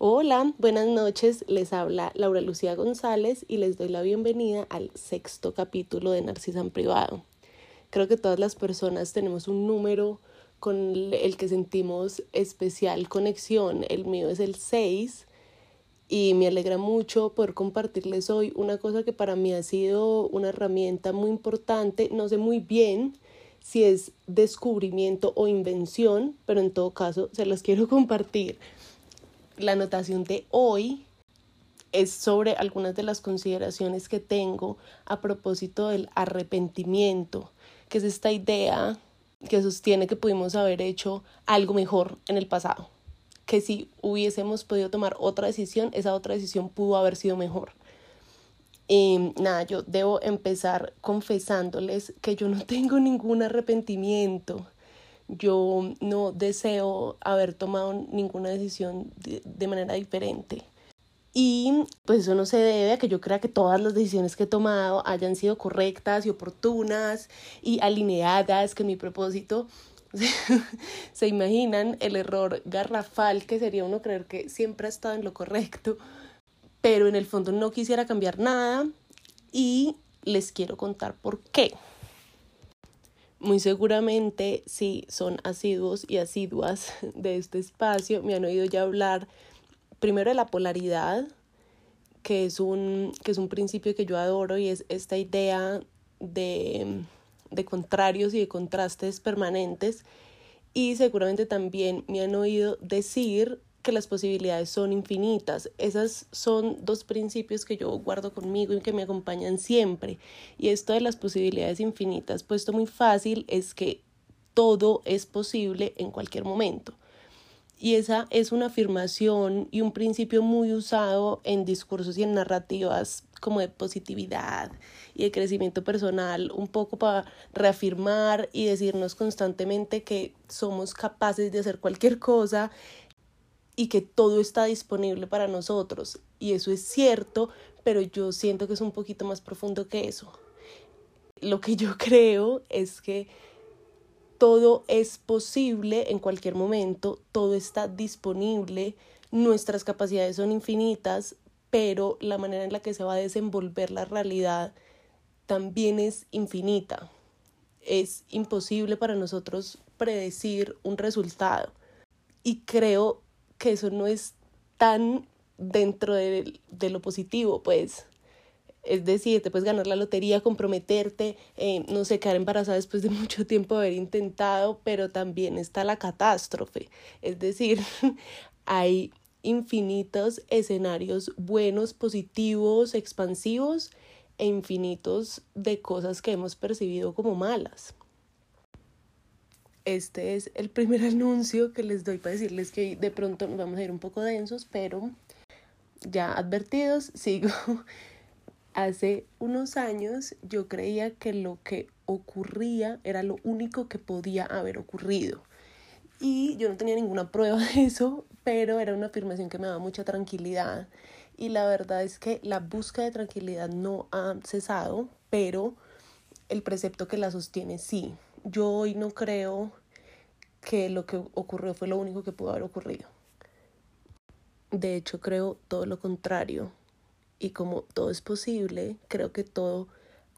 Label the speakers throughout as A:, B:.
A: Hola, buenas noches. Les habla Laura Lucía González y les doy la bienvenida al sexto capítulo de Narcisan Privado. Creo que todas las personas tenemos un número con el que sentimos especial conexión. El mío es el 6 y me alegra mucho poder compartirles hoy una cosa que para mí ha sido una herramienta muy importante. No sé muy bien si es descubrimiento o invención, pero en todo caso se las quiero compartir la anotación de hoy es sobre algunas de las consideraciones que tengo a propósito del arrepentimiento, que es esta idea que sostiene que pudimos haber hecho algo mejor en el pasado, que si hubiésemos podido tomar otra decisión, esa otra decisión pudo haber sido mejor. Y nada, yo debo empezar confesándoles que yo no tengo ningún arrepentimiento yo no deseo haber tomado ninguna decisión de, manera diferente. Y pues eso no se debe a que yo crea que todas las decisiones que he tomado hayan sido correctas y oportunas y alineadas con mi propósito. se imaginan el error garrafal que sería uno creer que siempre ha estado en lo correcto, pero en el fondo no quisiera cambiar nada y les quiero contar por qué. Muy seguramente, si son asiduos y asiduas de este espacio, me han oído ya hablar primero de la polaridad, que es un, que es un principio que yo adoro y es esta idea de, de contrarios y de contrastes permanentes. Y seguramente también me han oído decir que las posibilidades son infinitas. Esas son dos principios que yo guardo conmigo y que me acompañan siempre. Y esto de las posibilidades infinitas, puesto muy fácil, es que todo es posible en cualquier momento. Y esa es una afirmación y un principio muy usado en discursos y en narrativas como de positividad y de crecimiento personal, un poco para reafirmar y decirnos constantemente que somos capaces de hacer cualquier cosa y que todo está disponible para nosotros. Y eso es cierto, pero yo siento que es un poquito más profundo que eso. Lo que yo creo es que todo es posible en cualquier momento, todo está disponible, nuestras capacidades son infinitas, pero la manera en la que se va a desenvolver la realidad también es infinita. Es imposible para nosotros predecir un resultado. Y creo que eso no es tan dentro de, lo positivo, pues. Es decir, te puedes ganar la lotería, comprometerte, eh, no sé, quedar embarazada después de mucho tiempo de haber intentado, pero también está la catástrofe. Es decir, hay infinitos escenarios buenos, positivos, expansivos e infinitos de cosas que hemos percibido como malas este es el primer anuncio que les doy para decirles que de pronto nos vamos a ir un poco densos, pero ya advertidos, sigo. Hace unos años yo creía que lo que ocurría era lo único que podía haber ocurrido. Y yo no tenía ninguna prueba de eso, pero era una afirmación que me daba mucha tranquilidad. Y la verdad es que la búsqueda de tranquilidad no ha cesado, pero el precepto que la sostiene sí yo hoy no creo que lo que ocurrió fue lo único que pudo haber ocurrido. De hecho, creo todo lo contrario. Y como todo es posible, creo que todo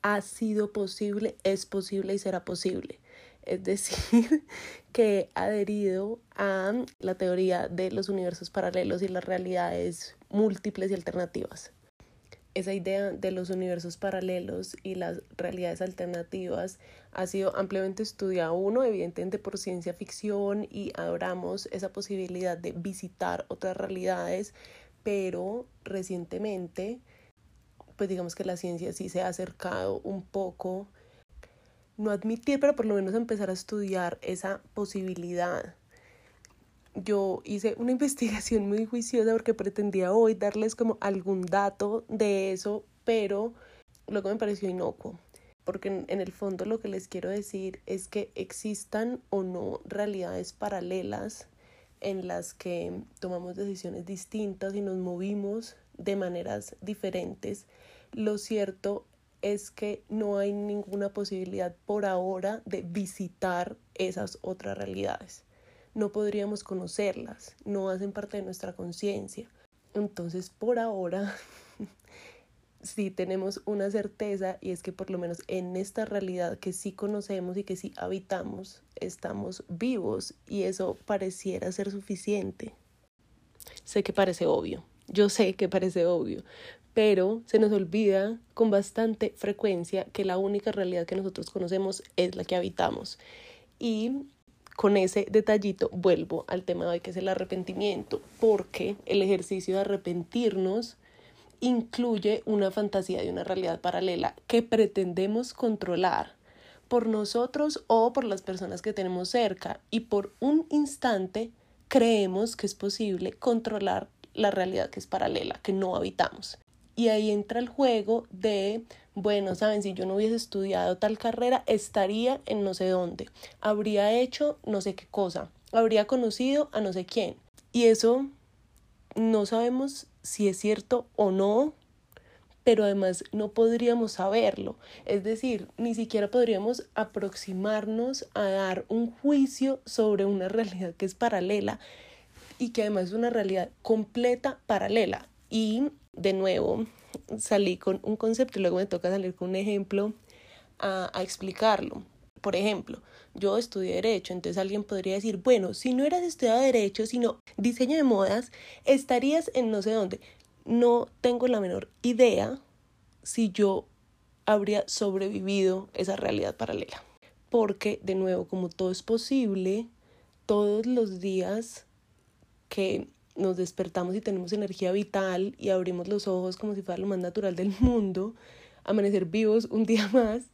A: ha sido posible, es posible y será posible. Es decir, que he adherido a la teoría de los universos paralelos y las realidades múltiples y alternativas esa idea de los universos paralelos y las realidades alternativas ha sido ampliamente estudiada, uno, evidentemente por ciencia ficción y adoramos esa posibilidad de visitar otras realidades, pero recientemente, pues digamos que la ciencia sí se ha acercado un poco, no admitir, pero por lo menos empezar a estudiar esa posibilidad yo hice una investigación muy juiciosa porque pretendía hoy darles como algún dato de eso, pero luego me pareció inocuo. Porque en, en, el fondo lo que les quiero decir es que existan o no realidades paralelas en las que tomamos decisiones distintas y nos movimos de maneras diferentes. Lo cierto es que no hay ninguna posibilidad por ahora de visitar esas otras realidades no podríamos conocerlas, no hacen parte de nuestra conciencia. Entonces, por ahora, sí tenemos una certeza y es que por lo menos en esta realidad que sí conocemos y que sí habitamos, estamos vivos y eso pareciera ser suficiente. Sé que parece obvio, yo sé que parece obvio, pero se nos olvida con bastante frecuencia que la única realidad que nosotros conocemos es la que habitamos. Y con ese detallito vuelvo al tema de hoy que es el arrepentimiento, porque el ejercicio de arrepentirnos incluye una fantasía de una realidad paralela que pretendemos controlar por nosotros o por las personas que tenemos cerca y por un instante creemos que es posible controlar la realidad que es paralela, que no habitamos. Y ahí entra el juego de, bueno, saben, si yo no hubiese estudiado tal carrera, estaría en no sé dónde, habría hecho no sé qué cosa, habría conocido a no sé quién. Y eso no sabemos si es cierto o no, pero además no podríamos saberlo. Es decir, ni siquiera podríamos aproximarnos a dar un juicio sobre una realidad que es paralela y que además es una realidad completa paralela. Y de nuevo salí con un concepto y luego me toca salir con un ejemplo a, a explicarlo. Por ejemplo, yo estudié Derecho, entonces alguien podría decir, bueno, si no eras estudiado Derecho, sino diseño de modas, estarías en no sé dónde. No tengo la menor idea si yo habría sobrevivido esa realidad paralela. Porque, de nuevo, como todo es posible, todos los días que nos despertamos y tenemos energía vital y abrimos los ojos como si fuera lo más natural del mundo, amanecer vivos un día más,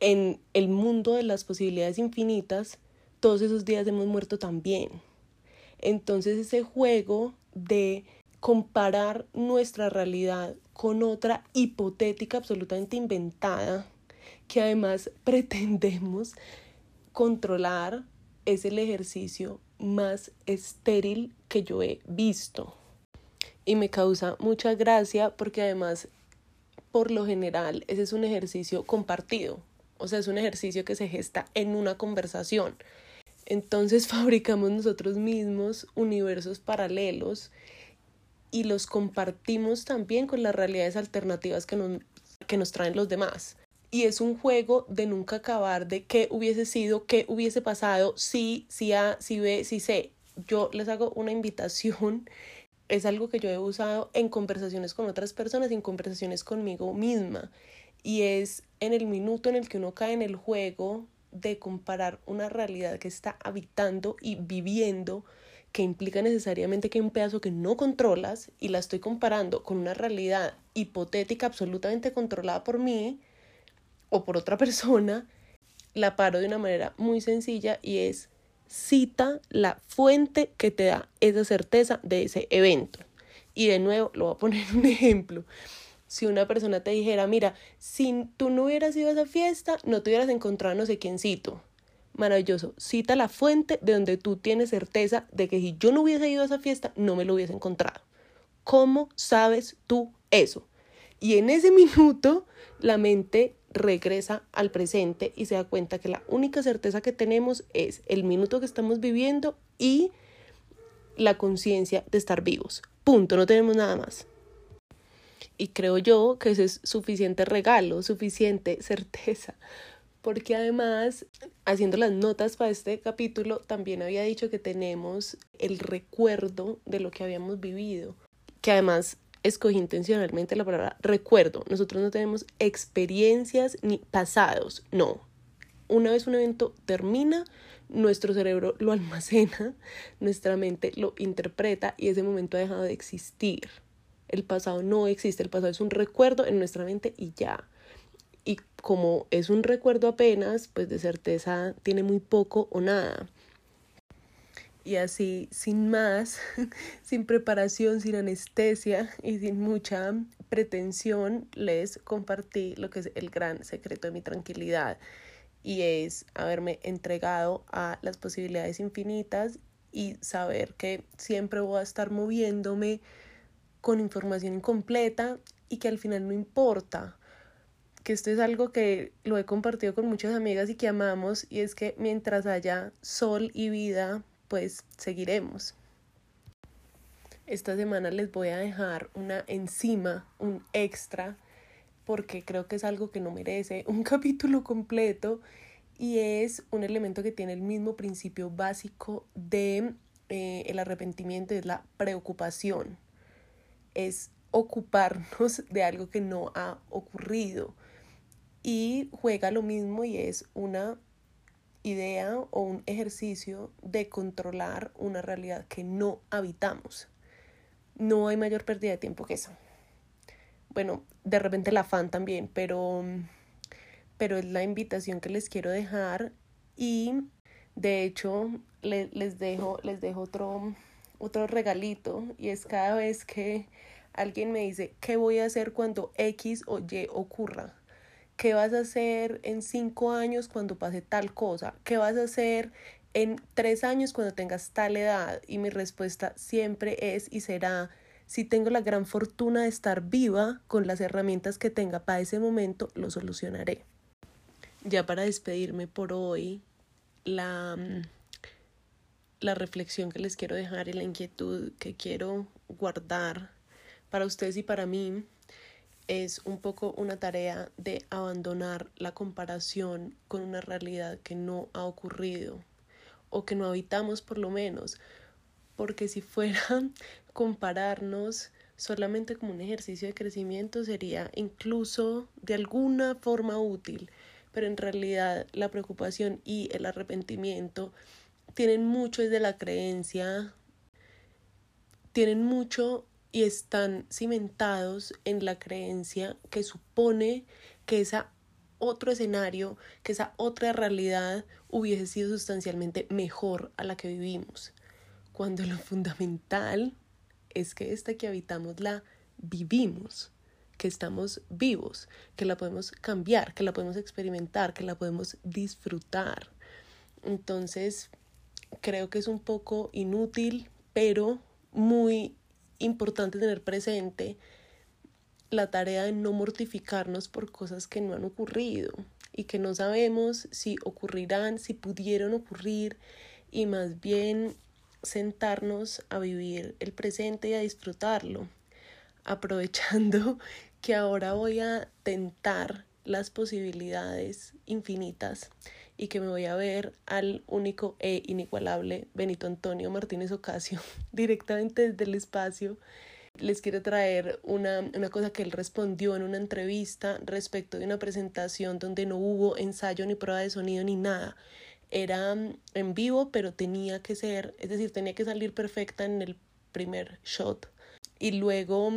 A: en el mundo de las posibilidades infinitas, todos esos días hemos muerto también. Entonces ese juego de comparar nuestra realidad con otra hipotética absolutamente inventada, que además pretendemos controlar, es el ejercicio más estéril que yo he visto. Y me causa mucha gracia porque además, por lo general, ese es un ejercicio compartido. O sea, es un ejercicio que se gesta en una conversación. Entonces fabricamos nosotros mismos universos paralelos y los compartimos también con las realidades alternativas que nos, que nos traen los demás. Y es un juego de nunca acabar, de qué hubiese sido, qué hubiese pasado, si, si A, si B, si C. Yo les hago una invitación es algo que yo he usado en conversaciones con otras personas y en conversaciones conmigo misma y es en el minuto en el que uno cae en el juego de comparar una realidad que está habitando y viviendo que implica necesariamente que hay un pedazo que no controlas y la estoy comparando con una realidad hipotética absolutamente controlada por mí o por otra persona, la paro de una manera muy sencilla y es cita la fuente que te da esa certeza de ese evento. Y de nuevo, lo voy a poner un ejemplo si una persona te dijera, mira, si tú no hubieras ido a esa fiesta, no te hubieras encontrado no sé quiéncito. Maravilloso. Cita la fuente de donde tú tienes certeza de que si yo no hubiese ido a esa fiesta, no me lo hubiese encontrado. ¿Cómo sabes tú eso? Y en ese minuto, la mente regresa al presente y se da cuenta que la única certeza que tenemos es el minuto que estamos viviendo y la conciencia de estar vivos. Punto, no tenemos nada más. Y creo yo que ese es suficiente regalo, suficiente certeza. Porque además, haciendo las notas para este capítulo, también había dicho que tenemos el recuerdo de lo que habíamos vivido. Que además escogí intencionalmente la palabra recuerdo. Nosotros no tenemos experiencias ni pasados, no. Una vez un evento termina, nuestro cerebro lo almacena, nuestra mente lo interpreta y ese momento ha dejado de existir. El pasado no existe, el pasado es un recuerdo en nuestra mente y ya. Y como es un recuerdo apenas, pues de certeza tiene muy poco o nada. Y así, sin más, sin preparación, sin anestesia y sin mucha pretensión, les compartí lo que es el gran secreto de mi tranquilidad. Y es haberme entregado a las posibilidades infinitas y saber que siempre voy a estar moviéndome con información incompleta y que al final no importa. Que esto es algo que lo he compartido con muchas amigas y que amamos y es que mientras haya sol y vida pues seguiremos. Esta semana les voy a dejar una encima, un extra, porque creo que es algo que no merece un capítulo completo y es un elemento que tiene el mismo principio básico de eh, el arrepentimiento, es la preocupación. Es ocuparnos de algo que no ha ocurrido. Y juega lo mismo y es una idea o un ejercicio de controlar una realidad que no habitamos. No hay mayor pérdida de tiempo que eso. Bueno, de repente el afán también, pero, pero es la invitación que les quiero dejar y de hecho les dejo, les dejo otro, otro regalito y es cada vez que alguien me dice, ¿qué voy a hacer cuando X o Y ocurra? ¿Qué vas a hacer en cinco años cuando pase tal cosa? ¿Qué vas a hacer en tres años cuando tengas tal edad? Y mi respuesta siempre es y será, si tengo la gran fortuna de estar viva con las herramientas que tenga para ese momento, lo solucionaré. Ya para despedirme por hoy, la, la reflexión que les quiero dejar y la inquietud que quiero guardar para ustedes y para mí es un poco una tarea de abandonar la comparación con una realidad que no ha ocurrido o que no habitamos por lo menos, porque si fuera compararnos solamente como un ejercicio de crecimiento sería incluso de alguna forma útil, pero en realidad la preocupación y el arrepentimiento tienen mucho de la creencia, tienen mucho y están cimentados en la creencia que supone que ese otro escenario, que esa otra realidad hubiese sido sustancialmente mejor a la que vivimos, cuando lo fundamental es que esta que habitamos la vivimos, que estamos vivos, que la podemos cambiar, que la podemos experimentar, que la podemos disfrutar. Entonces, creo que es un poco inútil, pero muy importante tener presente la tarea de no mortificarnos por cosas que no han ocurrido y que no sabemos si ocurrirán, si pudieron ocurrir y más bien sentarnos a vivir el presente y a disfrutarlo, aprovechando que ahora voy a tentar las posibilidades infinitas y que me voy a ver al único e inigualable Benito Antonio Martínez Ocasio directamente desde el espacio. Les quiero traer una, una cosa que él respondió en una entrevista respecto de una presentación donde no hubo ensayo ni prueba de sonido ni nada. Era mm, en vivo, pero tenía que ser, es decir, tenía que salir perfecta en el primer shot. Y luego,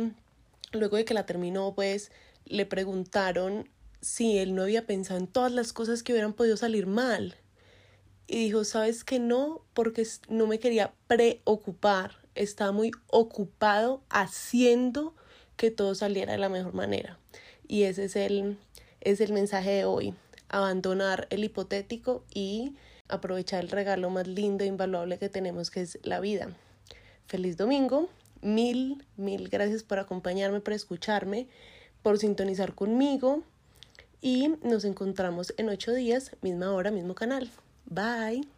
A: luego de que la terminó, pues le preguntaron si él no había pensado en todas las cosas que hubieran podido salir mal. Y dijo, ¿sabes que no? Porque no me quería preocupar. Estaba muy ocupado haciendo que todo saliera de la mejor manera. Y ese es el, es el mensaje de hoy. Abandonar el hipotético y aprovechar el regalo más lindo e invaluable que tenemos, que es la vida. Feliz domingo. Mil, mil gracias por acompañarme, por escucharme, por sintonizar conmigo y nos encontramos en ocho días, misma hora, mismo canal. Bye.